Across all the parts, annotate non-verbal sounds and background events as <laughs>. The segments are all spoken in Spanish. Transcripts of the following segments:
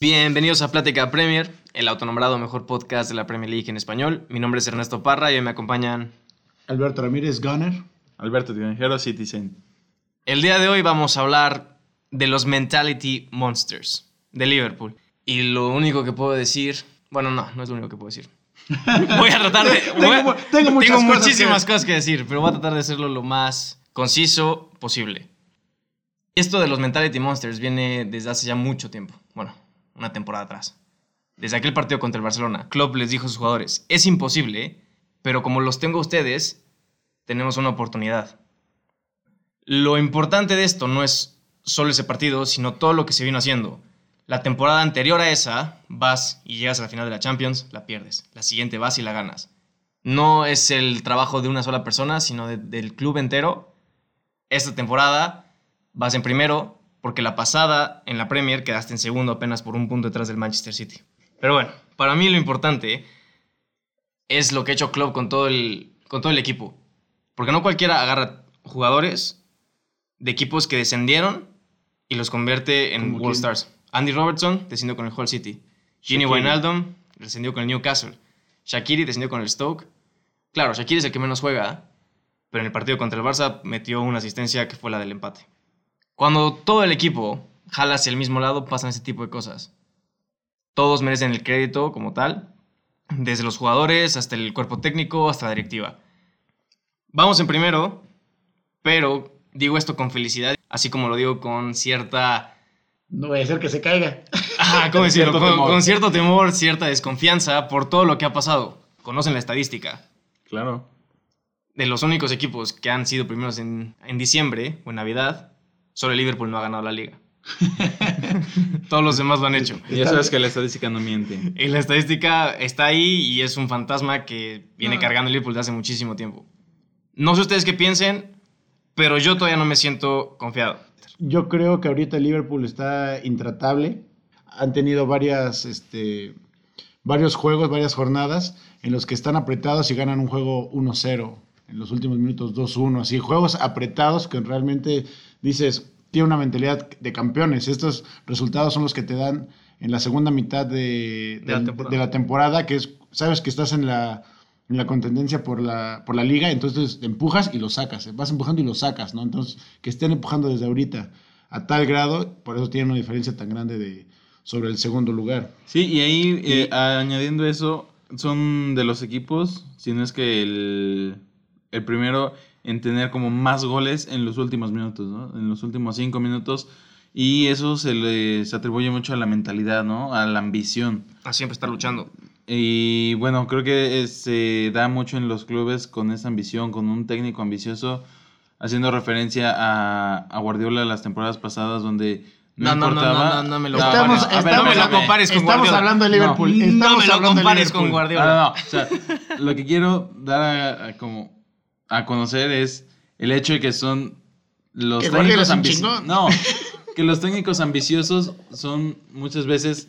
Bienvenidos a Plática Premier, el autonombrado mejor podcast de la Premier League en español. Mi nombre es Ernesto Parra y hoy me acompañan. Alberto Ramírez Gunner. Alberto Tinajero, Citizen. El día de hoy vamos a hablar de los Mentality Monsters de Liverpool. Y lo único que puedo decir. Bueno, no, no es lo único que puedo decir. <laughs> Voy a tratar de. Tengo voy a- mu- tengo muchas cosas muchísimas que- cosas que decir, pero voy a tratar de hacerlo lo más conciso posible. Esto de los Mentality Monsters viene desde hace ya mucho tiempo. Bueno, una temporada atrás. Desde aquel partido contra el Barcelona, Klopp les dijo a sus jugadores: Es imposible, pero como los tengo ustedes, tenemos una oportunidad. Lo importante de esto no es solo ese partido, sino todo lo que se vino haciendo. La temporada anterior a esa, vas y llegas a la final de la Champions, la pierdes. La siguiente vas y la ganas. No es el trabajo de una sola persona, sino de- del club entero. Esta temporada vas en primero, porque la pasada en la Premier quedaste en segundo apenas por un punto detrás del Manchester City. Pero bueno, para mí lo importante es lo que ha hecho Klopp con todo el, con todo el equipo. Porque no cualquiera agarra jugadores de equipos que descendieron y los convierte en ¿Como World quién? Stars. Andy Robertson descendió con el Hull City. Shaqiri. Wijnaldum descendió con el Newcastle. Shakiri descendió con el Stoke. Claro, Shakiri es el que menos juega, pero en el partido contra el Barça metió una asistencia que fue la del empate. Cuando todo el equipo jala hacia el mismo lado, pasan ese tipo de cosas. Todos merecen el crédito como tal, desde los jugadores hasta el cuerpo técnico, hasta la directiva. Vamos en primero, pero digo esto con felicidad, así como lo digo con cierta... No voy a hacer que se caiga. <laughs> Ah, ¿cómo decirlo? Cierto con cierto temor, cierta desconfianza por todo lo que ha pasado. Conocen la estadística. Claro. De los únicos equipos que han sido primeros en, en diciembre o en Navidad, solo el Liverpool no ha ganado la liga. <laughs> Todos los demás lo han hecho. Y ya sabes que la estadística no miente. Y la estadística está ahí y es un fantasma que viene No. cargando el Liverpool desde hace muchísimo tiempo. No sé ustedes qué piensen, pero yo todavía no me siento confiado. Yo creo que ahorita el Liverpool está intratable. Han tenido varias, este, varios juegos, varias jornadas en los que están apretados y ganan un juego 1-0. En los últimos minutos 2-1. Así, juegos apretados que realmente dices, tiene una mentalidad de campeones. Estos resultados son los que te dan en la segunda mitad de, De la temporada. de la temporada, que es, sabes que estás en la, en la contendencia por la, por la liga, entonces te empujas y lo sacas, eh, vas empujando y lo sacas, ¿no? Entonces, que estén empujando desde ahorita a tal grado, por eso tienen una diferencia tan grande de, sobre el segundo lugar. Sí, y ahí, eh, añadiendo eso, son de los equipos, si no es que el, el primero en tener como más goles en los últimos minutos, ¿no? En los últimos cinco minutos. Y eso se les atribuye mucho a la mentalidad, ¿no? A la ambición. A siempre estar luchando. Y bueno, creo que eh, se da mucho en los clubes con esa ambición, con un técnico ambicioso, haciendo referencia a, a Guardiola las temporadas pasadas donde no, No, no, no, importaba. no, no, no me lo Estamos- compares. estamos- no me lo compares con Estamos Guardiola. hablando de Liverpool. No, Estamos no me lo compares con. Guardiola. No, no, no. O sea, lo que quiero dar a, a como a conocer es el hecho de que son los Que técnicos ambiciosos. No, <laughs> que los técnicos ambiciosos son muchas veces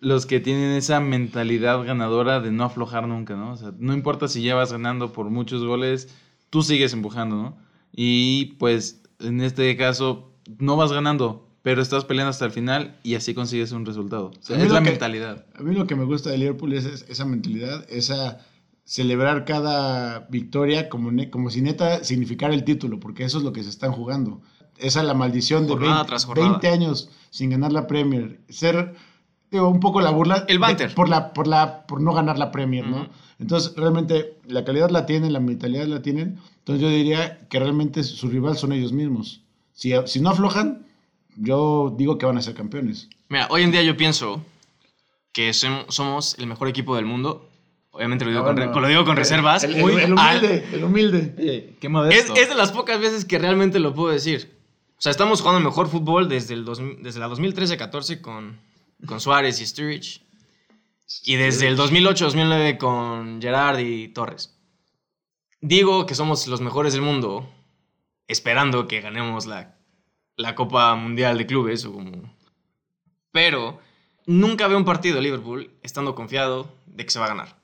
los que tienen esa mentalidad ganadora de no aflojar nunca, ¿no? O sea, no importa si ya vas ganando por muchos goles, tú sigues empujando, ¿no? Y pues en este caso no vas ganando, pero estás peleando hasta el final y así consigues un resultado. O sea, es la que- mentalidad. A mí lo que me gusta de Liverpool es, es- esa mentalidad, esa celebrar cada victoria como, ne- como si neta significara el título, porque eso es lo que se están jugando. Esa es la maldición de Jornada 20, tras jornada. 20 años sin ganar la Premier. Ser, digo, un poco la burla. El banter. de- por, la, por, la, por no ganar la Premier, ¿no? Entonces, realmente, la calidad la tienen, la mentalidad la tienen. Entonces, yo diría que realmente su rival son ellos mismos. Si, si no aflojan, yo digo que van a ser campeones. Mira, hoy en día yo pienso que som- somos el mejor equipo del mundo. Obviamente lo digo, con, re- Bueno, lo digo con el- reservas. El, el- Muy el al- humilde, el humilde. Qué es, modesto. es de las pocas veces que realmente lo puedo decir. O sea, estamos jugando mejor fútbol desde, el dos- desde la 2013-14 con, con Suárez y Sturridge. Y desde el 2008-2009 con Gerard y Torres. Digo que somos los mejores del mundo, esperando que ganemos la, la Copa Mundial de Clubes. O como... Pero nunca veo un partido de Liverpool estando confiado de que se va a ganar.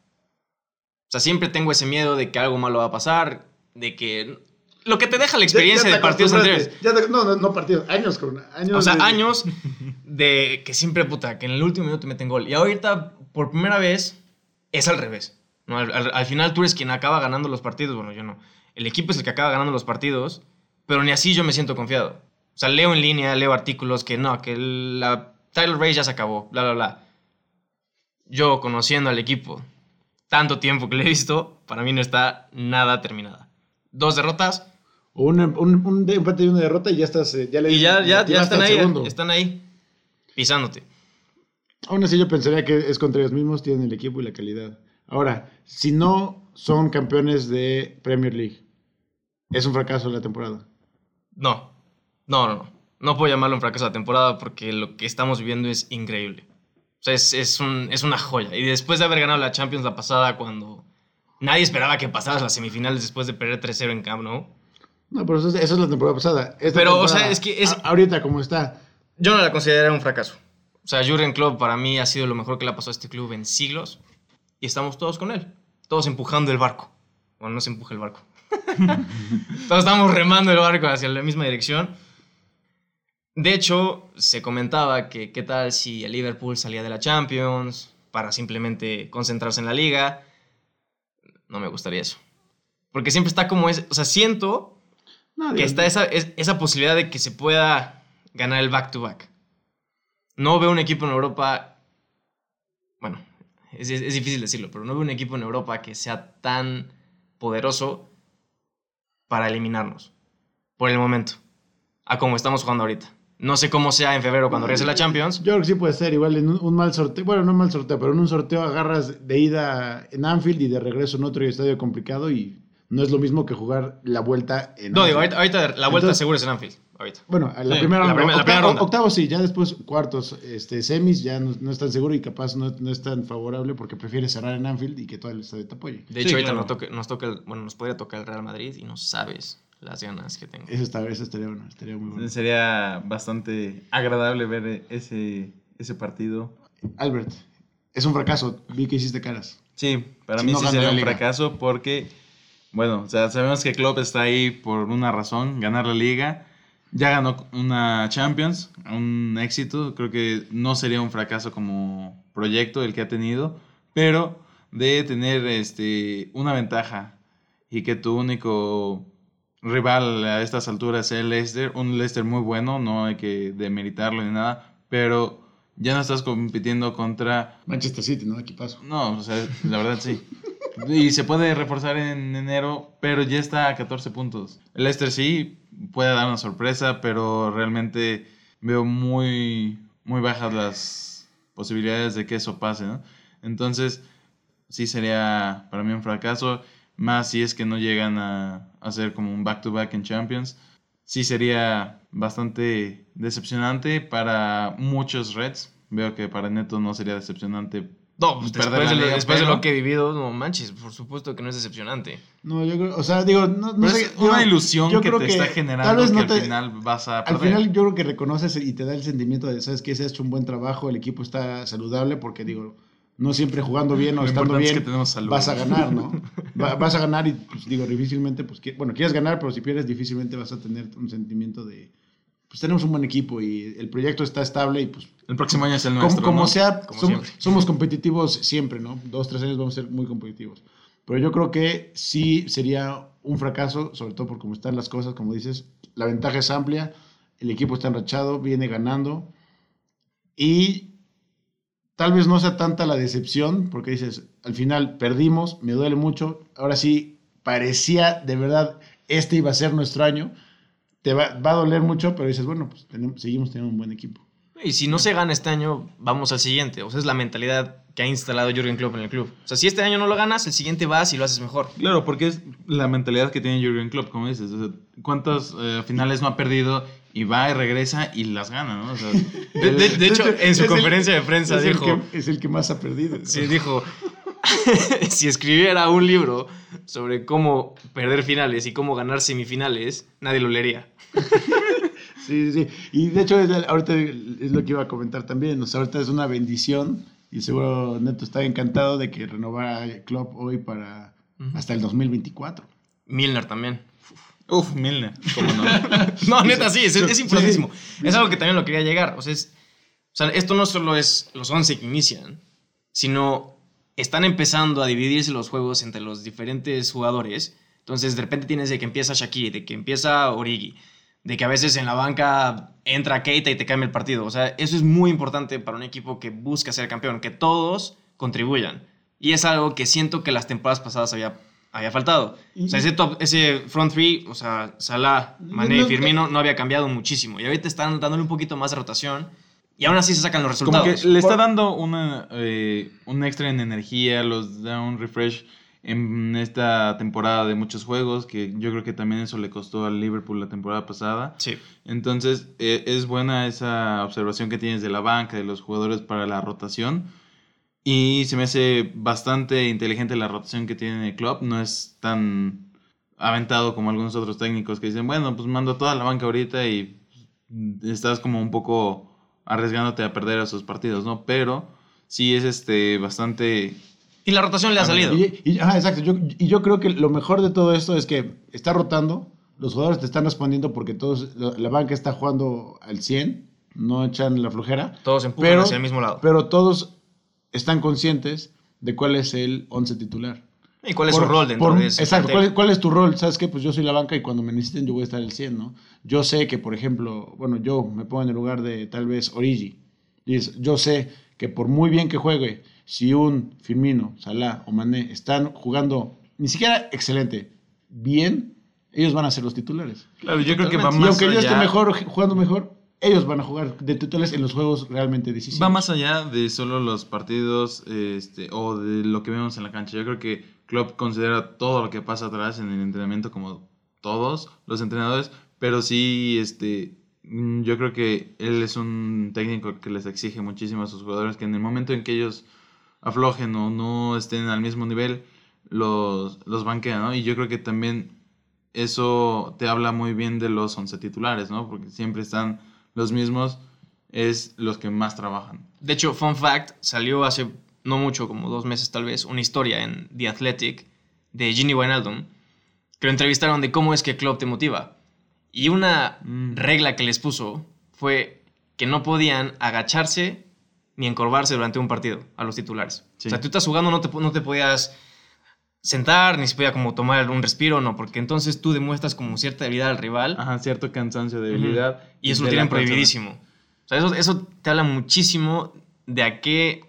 O sea, siempre tengo ese miedo de que algo malo va a pasar, de que... Lo que te deja la experiencia Ya- ya de partidos anteriores. Ya te- no, no, no partidos, años con años. O sea, de- años <laughs> de que siempre, puta, que en el último minuto meten gol. Y ahorita, por primera vez, es al revés. ¿no? Al, al- al final tú eres quien acaba ganando los partidos. Bueno, yo no. El equipo es el que acaba ganando los partidos, pero ni así yo me siento confiado. O sea, leo en línea, leo artículos que no, que la title race ya se acabó, bla, bla, bla. Yo, conociendo al equipo, tanto tiempo que le he visto, para mí no está nada terminada. Dos derrotas, un, un, un empate y una derrota y ya estás. eh, Ya le y ya, ya, ya están ahí, segundo. están ahí, pisándote. Aún así, yo pensaría que es contra ellos mismos, tienen el equipo y la calidad. Ahora, si no son campeones de Premier League, es un fracaso la temporada. No, no, no, no. No puedo llamarlo un fracaso de la temporada porque lo que estamos viviendo es increíble. O sea, es, es, un- es una joya. Y después de haber ganado la Champions la pasada, cuando nadie esperaba que pasaras las semifinales después de perder 3-0 en Camp Nou, No, pero eso es, eso es la temporada pasada. Esta Pero, o temporada, sea, es que es- a- ahorita, como está. yo no la consideraría un fracaso. O sea, Jurgen Klopp para mí ha sido lo mejor que le ha pasado a este club en siglos. Y estamos todos con él. Todos empujando el barco. Bueno, no se empuja el barco. <laughs> todos estamos remando el barco hacia la misma dirección. De hecho, se comentaba que qué tal si el Liverpool salía de la Champions para simplemente concentrarse en la liga. No me gustaría eso. Porque siempre está como es, o sea, siento que está esa, es- esa posibilidad de que se pueda ganar el back-to-back. No veo un equipo en Europa, bueno, es, es- es difícil decirlo, pero no veo un equipo en Europa que sea tan poderoso para eliminarnos, por el momento, a como estamos jugando ahorita. No sé cómo sea en febrero cuando regrese la Champions. Yo creo que sí puede ser, igual en un, un mal sorteo, bueno, no un mal sorteo, pero en un sorteo agarras de ida en Anfield y de regreso en otro estadio complicado y no es lo mismo que jugar la vuelta en No, digo, ahorita, ahorita la vuelta Entonces- seguro es en Anfield, ahorita. Bueno, la Sí, primera, la primera- la octa- primera ronda. octavos sí, ya después cuartos, este, semis ya no, no es tan seguro y capaz no, no es tan favorable porque prefiere cerrar en Anfield y que todo el estadio te apoye. De hecho, Sí, ahorita claro. nos, toca, nos toca el- bueno, nos podría tocar el Real Madrid y no sabes las ganas que tengo. Eso, está, eso estaría bueno, estaría muy bueno. Sería bastante agradable ver ese, ese partido. Albert, es un fracaso, vi que hiciste caras. Sí, para Si mí no sí sería un fracaso porque, bueno, o sea, sabemos que Klopp está ahí por una razón, ganar la liga. Ya ganó una Champions, un éxito. Creo que no sería un fracaso como proyecto el que ha tenido, pero de tener este, una ventaja y que tu único rival a estas alturas sea el Leicester, un Leicester muy bueno, no hay que demeritarlo ni nada, pero ya no estás compitiendo contra Manchester City, ¿no? Aquí paso. no, o sea, la verdad sí. Y se puede reforzar en enero, pero ya está a 14 puntos. El Leicester sí puede dar una sorpresa, pero realmente veo muy, muy bajas las posibilidades de que eso pase, ¿no? Entonces, sí sería para mí un fracaso, más si es que no llegan a hacer como un back-to-back en Champions. Sí sería bastante decepcionante para muchos Reds. Veo que para Neto no sería decepcionante No, pues perder después, la de lo, liga, después de pero- lo que he vivido, no manches, por supuesto que no es decepcionante. No, yo creo, o sea, digo, no, sé, es una ilusión yo que creo te está generando tal vez que al final vas a Al final yo creo que reconoces y te da el sentimiento de, sabes que se ha hecho un buen trabajo, el equipo está saludable porque digo, no siempre jugando bien o Lo estando importante es bien que vas a ganar, ¿no? <laughs> Va- vas a ganar y pues digo, difícilmente, pues, bueno, quieres ganar, pero si pierdes difícilmente vas a tener un sentimiento de, pues tenemos un buen equipo y el proyecto está estable y pues El próximo año es el como, nuestro. como ¿no? sea, Como som- siempre. somos competitivos siempre, ¿no? Dos, tres años vamos a ser muy competitivos. Pero yo creo que sí sería un fracaso, sobre todo por cómo están las cosas, como dices, la ventaja es amplia, el equipo está enrachado, viene ganando y tal vez no sea tanta la decepción, porque dices, al final perdimos, me duele mucho, ahora sí parecía de verdad, este iba a ser nuestro año, te va, va a doler mucho, pero dices, bueno, pues tenemos- seguimos teniendo un buen equipo. Y si no se gana este año, vamos al siguiente. O sea, es la mentalidad que ha instalado Jürgen Klopp en el club. O sea, si este año no lo ganas, el siguiente vas y lo haces mejor. Claro, porque es la mentalidad que tiene Jurgen Klopp, como dices. O sea, ¿Cuántas eh, finales no ha perdido y va y regresa y las gana, ¿no? O sea, <laughs> De, de- de hecho, en su Es el- conferencia de prensa es el dijo... que- es el que más ha perdido. Sí, dijo, <laughs> si escribiera un libro sobre cómo perder finales y cómo ganar semifinales, nadie lo leería. <laughs> Sí, sí. Y de hecho, ahorita es lo que iba a comentar también. O sea, ahorita es una bendición y seguro Neto está encantado de que renovara Club hoy para hasta el 2024. Milner también. Uf, Milner, cómo no. <laughs> No, neta, sí, es, es. Es algo que también lo quería llegar. O sea, es, O sea, esto no solo es los 11 que inician, sino están empezando a dividirse los juegos entre los diferentes jugadores. Entonces, de repente tienes de que empieza Shakiri, de que empieza Origi, de que a veces en la banca entra Keita y te cambia el partido. O sea, eso es muy importante para un equipo que busca ser campeón, que todos contribuyan. Y es algo que siento que las temporadas pasadas había, había faltado. O sea, ese, top, ese front three, o sea, Salah, Mané y Firmino no había cambiado muchísimo. Y ahorita están dándole un poquito más de rotación. Y aún así se sacan los Como resultados. que le está dando una, eh, un extra en energía, los da un refresh en esta temporada de muchos juegos, que yo creo que también eso le costó al Liverpool la temporada pasada. Sí. Entonces, eh, es buena esa observación que tienes de la banca, de los jugadores para la rotación. Y se me hace bastante inteligente la rotación que tiene el club. No es tan aventado como algunos otros técnicos que dicen, bueno, pues mando toda la banca ahorita y estás como un poco arriesgándote a perder esos partidos, ¿no? Pero sí es este bastante... Y la rotación le ha salido. Y, y- ajá, exacto. Yo, y yo creo que lo mejor de todo esto es que está rotando, los jugadores te están respondiendo porque todos, la, la banca está jugando al 100, no echan la flojera, Todos empujan Pero- hacia el mismo lado. pero todos están conscientes de cuál es el 11 titular. ¿Y cuál es Por- su rol dentro por- de ese Exacto? ¿cuál es, cuál es tu rol? ¿Sabes qué? Pues yo soy la banca y cuando me necesiten yo voy a estar al 100, ¿no? Yo sé que, por ejemplo, bueno, yo me pongo en el lugar de tal vez Origi. Y yo sé que por muy bien que juegue, si un Firmino, Salah o Mané están jugando ni siquiera excelente, bien, ellos van a ser los titulares. Claro, yo creo que va más y aunque yo esté allá- mejor, jugando mejor, ellos van a jugar de titulares en los juegos realmente decisivos. Va más allá de solo los partidos este, o de lo que vemos en la cancha. Yo creo que Klopp considera todo lo que pasa atrás en el entrenamiento como todos los entrenadores, pero sí, este, mm, yo creo que él es un técnico que les exige muchísimo a sus jugadores que en el momento en que ellos aflojen o no estén al mismo nivel, los, los banquea, ¿no? Y yo creo que también eso te habla muy bien de los 11 titulares, ¿no? Porque siempre están los mismos, es los que más trabajan. De hecho, fun fact, salió hace no mucho, como dos meses tal vez, una historia en The Athletic de Ginny Wijnaldum, que lo entrevistaron de cómo es que Klopp te motiva. Y una Mm. regla que les puso fue que no podían agacharse ni encorvarse durante un partido a los titulares. Sí. O sea, tú estás jugando, no te, no te podías sentar, ni se podía como tomar un respiro, no, porque entonces tú demuestras como cierta debilidad al rival Ajá, cierto cansancio, debilidad. y eso lo tienen prohibidísimo. O sea, eso, eso te habla muchísimo de a qué,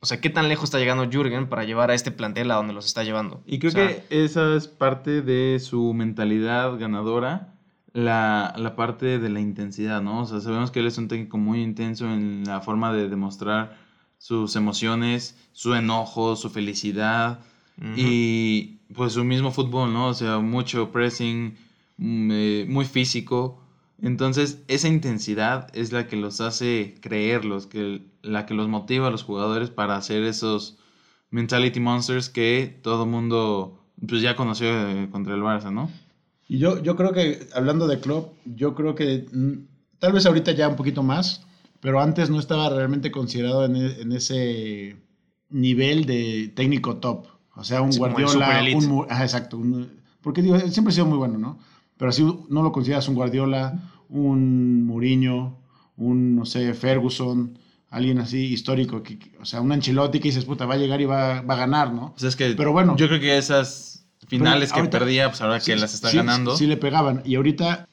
o sea, qué tan lejos está llegando Jürgen para llevar a este plantel a donde los está llevando. Y creo O sea, que esa es parte de su mentalidad ganadora, la, la parte de la intensidad, ¿no? O sea, sabemos que él es un técnico muy intenso en la forma de demostrar sus emociones, su enojo, su felicidad y pues su mismo fútbol, ¿no? O sea, mucho pressing, mm, eh, muy físico. Entonces, esa intensidad es la que los hace creer, los que, la que los motiva a los jugadores para hacer esos mentality monsters que todo mundo pues, ya conoció eh, contra el Barça, ¿no? Y yo, yo creo que, hablando de Klopp, yo creo que mm, tal vez ahorita ya un poquito más, pero antes no estaba realmente considerado en, e- en ese nivel de técnico top. O sea, un Sí, Guardiola, un... Ajá, exacto. un- porque digo, siempre ha sido muy bueno, ¿no? Pero así no lo consideras un Guardiola, un Mourinho, un, no sé, Ferguson, alguien así histórico, que, que- o sea, un Ancelotti que dices, puta, va a llegar y va, va a ganar, ¿no? Pues es que Pero bueno. yo creo que esas finales que perdía, pues ahora que Sí, las está sí, ganando. Sí, le pegaban. Y ahorita,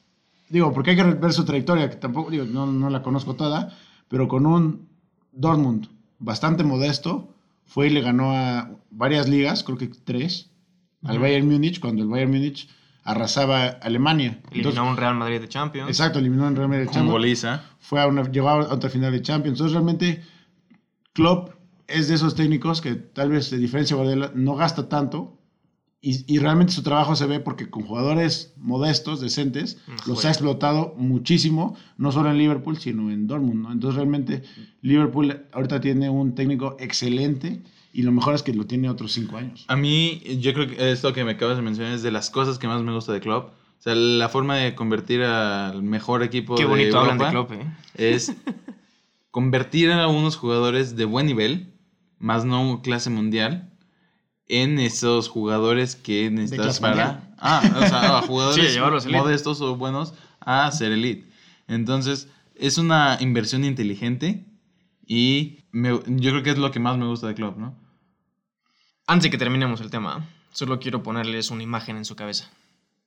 digo, porque hay que ver su trayectoria, que tampoco, digo, no, no la conozco toda, pero con un Dortmund bastante modesto, fue y le ganó a varias ligas, creo que tres, al. Bayern Múnich, cuando el Bayern Múnich arrasaba a Alemania. Eliminó Entonces, a un Real Madrid de Champions. exacto, eliminó en Real Madrid con Champions. goliza. Fue a una, llegó a otra final de Champions. Entonces, realmente, Klopp es de esos técnicos que tal vez, de diferencia de Guardiola, no gasta tanto. Y, y realmente su trabajo se ve porque con jugadores modestos, decentes, Mm, los ha explotado muchísimo, no solo en Liverpool, sino en Dortmund. ¿no? Entonces, realmente, Liverpool ahorita tiene un técnico excelente y lo mejor es que lo tiene otros cinco años. A mí, yo creo que esto que me acabas de mencionar es de las cosas que más me gusta de Klopp. O sea, la forma de convertir al mejor equipo Qué de bonito hablan de Europa Klopp, ¿eh? es convertir a unos jugadores de buen nivel, más no clase mundial, en esos jugadores que necesitas para... Ah, o sea, a <laughs> jugadores Sí, modestos o buenos a ser elite. Entonces, es una inversión inteligente Y me- yo creo que es lo que más me gusta de Klopp, ¿no? Antes de que terminemos el tema, solo quiero ponerles una imagen en su cabeza.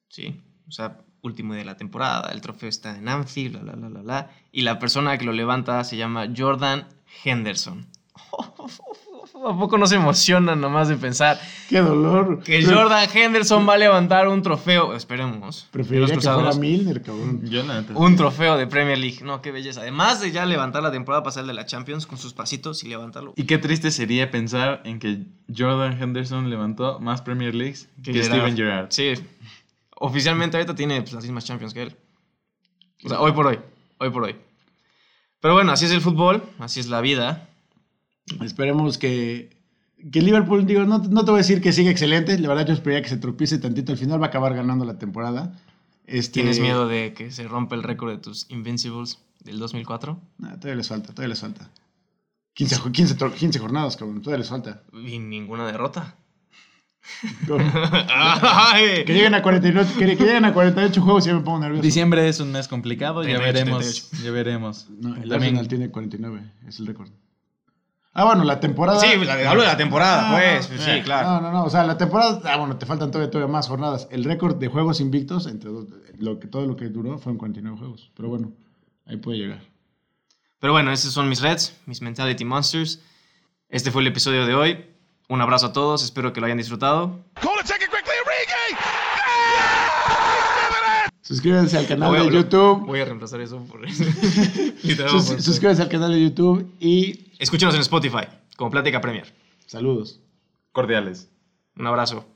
¿Sí? O sea, último día de la temporada, el trofeo está en Anfield, bla, bla, bla, bla. Y la persona que lo levanta se llama Jordan Henderson. ¿A poco no se emocionan nomás de pensar Qué dolor. que Jordan Henderson va a levantar un trofeo? Esperemos. Preferiría Los que fuera. Milner, cabrón. Un trofeo de Premier League. No, qué belleza. Además de ya levantar la temporada pasada de la Champions con sus pasitos y levantarlo. Y qué triste sería pensar en que Jordan Henderson levantó más Premier Leagues que. Steven Gerrard. Sí. Oficialmente ahorita tiene pues, las mismas Champions que él. O sea, hoy por hoy. Hoy por hoy. Pero bueno, así es el fútbol, así es la vida. Esperemos que, que Liverpool, digo, no, no te voy a decir que siga excelente. La verdad, yo esperaría que se tropiece tantito. Al final va a acabar ganando la temporada. Este, ¿Tienes miedo de que se rompa el récord de tus Invincibles del 2004? Nah, todavía les falta, todavía les falta. 15, jo- 15, tor- 15 jornadas, cabrón, todavía les falta. Y ninguna derrota. <laughs> que lleguen a 49, que, que lleguen a 48 juegos y ya me pongo nervioso. Diciembre es un mes complicado, ya 38, veremos. 38. Ya veremos. No, el También Arsenal tiene 49, es el récord. Ah, bueno, la temporada. Sí, la- hablo de la temporada, Ah, pues. no, pues, sí, eh, claro. No, no, no. O sea, la temporada. Ah, bueno, te faltan todavía, todavía más jornadas. El récord de juegos invictos, entre dos- lo que, todo lo que duró, fueron 49 juegos. Pero bueno, ahí puede llegar. Pero bueno, esos son mis Reds, mis Mentality Monsters. Este fue el episodio de hoy. Un abrazo a todos, espero que lo hayan disfrutado. Call it, take it quickly, Origi! Suscríbanse al canal Voy a- de YouTube. Voy a reemplazar eso por <laughs> Literal, Sus- suscríbanse al canal de YouTube y Escúchenos en Spotify, como Plática Premier. saludos. cordiales. Un abrazo.